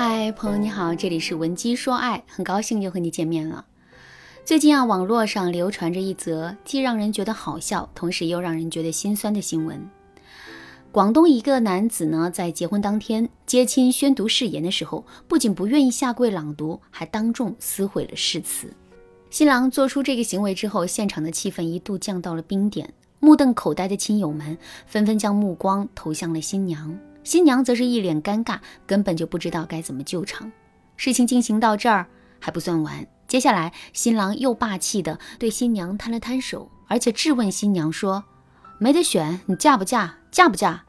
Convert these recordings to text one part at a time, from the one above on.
嗨，朋友你好，这里是文姬说爱，很高兴又和你见面了。最近啊，网络上流传着一则既让人觉得好笑，同时又让人觉得心酸的新闻。广东一个男子呢，在结婚当天接亲宣读誓言的时候，不仅不愿意下跪朗读，还当众撕毁了誓词。新郎做出这个行为之后，现场的气氛一度降到了冰点，目瞪口呆的亲友们纷纷将目光投向了新娘，新娘则是一脸尴尬，根本就不知道该怎么救场。事情进行到这儿还不算完，接下来新郎又霸气地对新娘摊了摊手，而且质问新娘说：“没得选，你嫁不嫁？嫁不嫁？”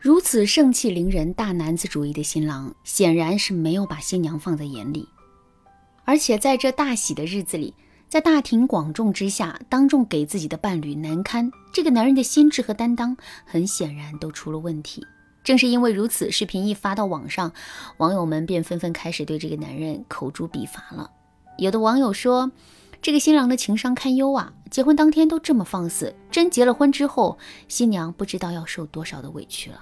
如此盛气凌人、大男子主义的新郎，显然是没有把新娘放在眼里。而且在这大喜的日子里，在大庭广众之下当众给自己的伴侣难堪，这个男人的心智和担当很显然都出了问题。正是因为如此，视频一发到网上，网友们便纷纷开始对这个男人口诛笔伐了。有的网友说：“这个新郎的情商堪忧啊，结婚当天都这么放肆，真结了婚之后，新娘不知道要受多少的委屈了。”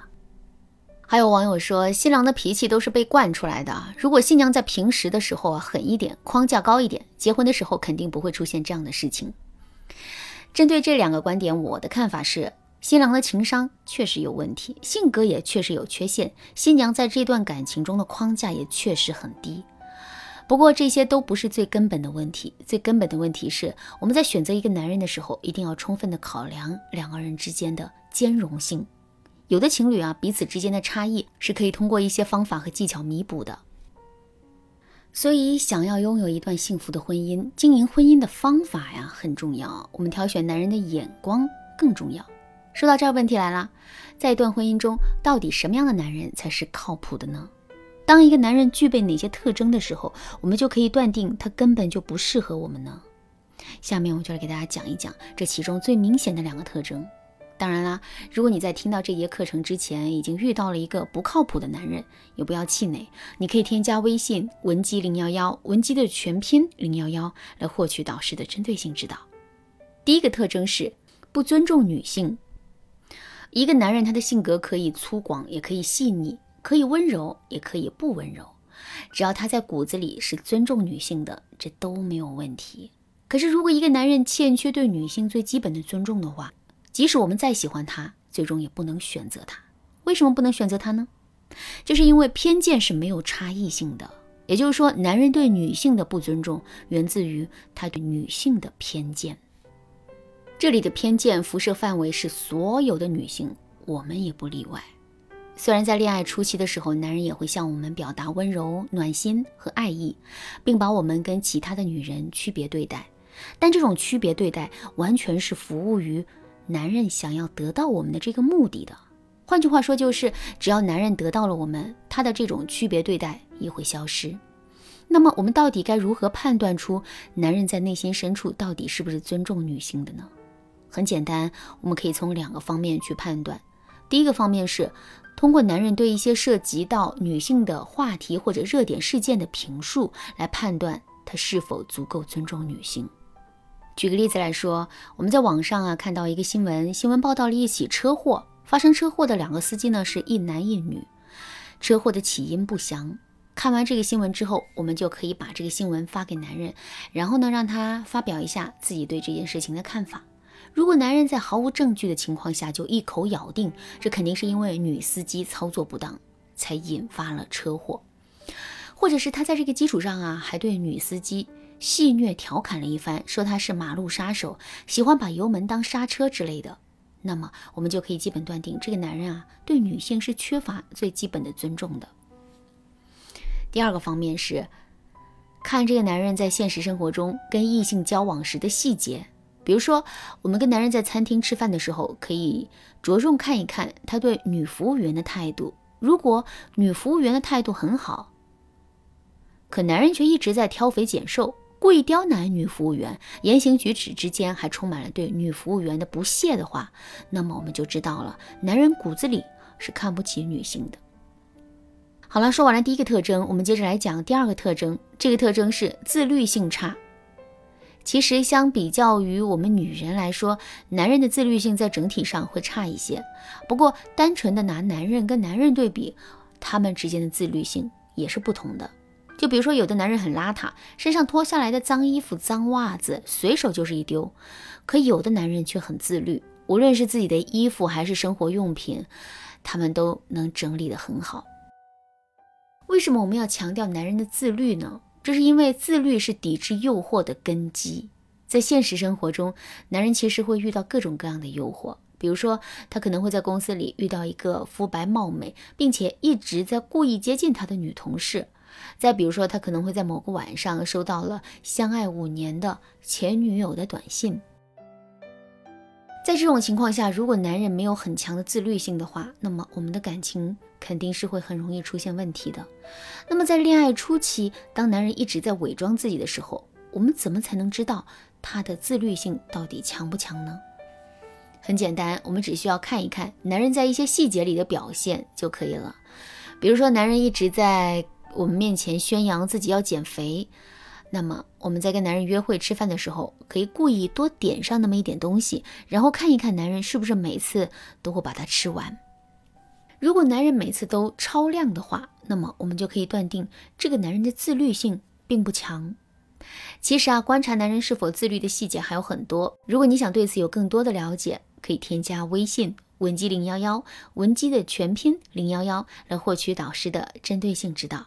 还有网友说，新郎的脾气都是被惯出来的。如果新娘在平时的时候啊狠一点，框架高一点，结婚的时候肯定不会出现这样的事情。针对这两个观点，我的看法是，新郎的情商确实有问题，性格也确实有缺陷，新娘在这段感情中的框架也确实很低。不过这些都不是最根本的问题，最根本的问题是我们在选择一个男人的时候，一定要充分的考量两个人之间的兼容性。有的情侣啊，彼此之间的差异是可以通过一些方法和技巧弥补的。所以，想要拥有一段幸福的婚姻，经营婚姻的方法呀很重要。我们挑选男人的眼光更重要。说到这儿，问题来了，在一段婚姻中，到底什么样的男人才是靠谱的呢？当一个男人具备哪些特征的时候，我们就可以断定他根本就不适合我们呢？下面我就来给大家讲一讲这其中最明显的两个特征。当然啦，如果你在听到这节课程之前已经遇到了一个不靠谱的男人，也不要气馁，你可以添加微信文姬零幺幺，文姬的全拼零幺幺，来获取导师的针对性指导。第一个特征是不尊重女性。一个男人他的性格可以粗犷，也可以细腻，可以温柔，也可以不温柔，只要他在骨子里是尊重女性的，这都没有问题。可是如果一个男人欠缺对女性最基本的尊重的话，即使我们再喜欢他，最终也不能选择他。为什么不能选择他呢？就是因为偏见是没有差异性的。也就是说，男人对女性的不尊重，源自于他对女性的偏见。这里的偏见辐射范围是所有的女性，我们也不例外。虽然在恋爱初期的时候，男人也会向我们表达温柔、暖心和爱意，并把我们跟其他的女人区别对待，但这种区别对待完全是服务于。男人想要得到我们的这个目的的，换句话说就是，只要男人得到了我们，他的这种区别对待也会消失。那么，我们到底该如何判断出男人在内心深处到底是不是尊重女性的呢？很简单，我们可以从两个方面去判断。第一个方面是通过男人对一些涉及到女性的话题或者热点事件的评述来判断他是否足够尊重女性。举个例子来说，我们在网上啊看到一个新闻，新闻报道了一起车祸，发生车祸的两个司机呢是一男一女，车祸的起因不详。看完这个新闻之后，我们就可以把这个新闻发给男人，然后呢让他发表一下自己对这件事情的看法。如果男人在毫无证据的情况下就一口咬定这肯定是因为女司机操作不当才引发了车祸，或者是他在这个基础上啊还对女司机。戏谑调侃了一番，说他是马路杀手，喜欢把油门当刹车之类的。那么，我们就可以基本断定，这个男人啊，对女性是缺乏最基本的尊重的。第二个方面是，看这个男人在现实生活中跟异性交往时的细节。比如说，我们跟男人在餐厅吃饭的时候，可以着重看一看他对女服务员的态度。如果女服务员的态度很好，可男人却一直在挑肥拣瘦。故意刁难女服务员，言行举止之间还充满了对女服务员的不屑的话，那么我们就知道了，男人骨子里是看不起女性的。好了，说完了第一个特征，我们接着来讲第二个特征。这个特征是自律性差。其实相比较于我们女人来说，男人的自律性在整体上会差一些。不过，单纯的拿男人跟男人对比，他们之间的自律性也是不同的。就比如说，有的男人很邋遢，身上脱下来的脏衣服、脏袜子随手就是一丢；可有的男人却很自律，无论是自己的衣服还是生活用品，他们都能整理得很好。为什么我们要强调男人的自律呢？这是因为自律是抵制诱惑的根基。在现实生活中，男人其实会遇到各种各样的诱惑。比如说，他可能会在公司里遇到一个肤白貌美，并且一直在故意接近他的女同事；再比如说，他可能会在某个晚上收到了相爱五年的前女友的短信。在这种情况下，如果男人没有很强的自律性的话，那么我们的感情肯定是会很容易出现问题的。那么在恋爱初期，当男人一直在伪装自己的时候，我们怎么才能知道他的自律性到底强不强呢？很简单，我们只需要看一看男人在一些细节里的表现就可以了。比如说，男人一直在我们面前宣扬自己要减肥，那么我们在跟男人约会吃饭的时候，可以故意多点上那么一点东西，然后看一看男人是不是每次都会把它吃完。如果男人每次都超量的话，那么我们就可以断定这个男人的自律性并不强。其实啊，观察男人是否自律的细节还有很多。如果你想对此有更多的了解，可以添加微信文姬零幺幺，文姬的全拼零幺幺，来获取导师的针对性指导。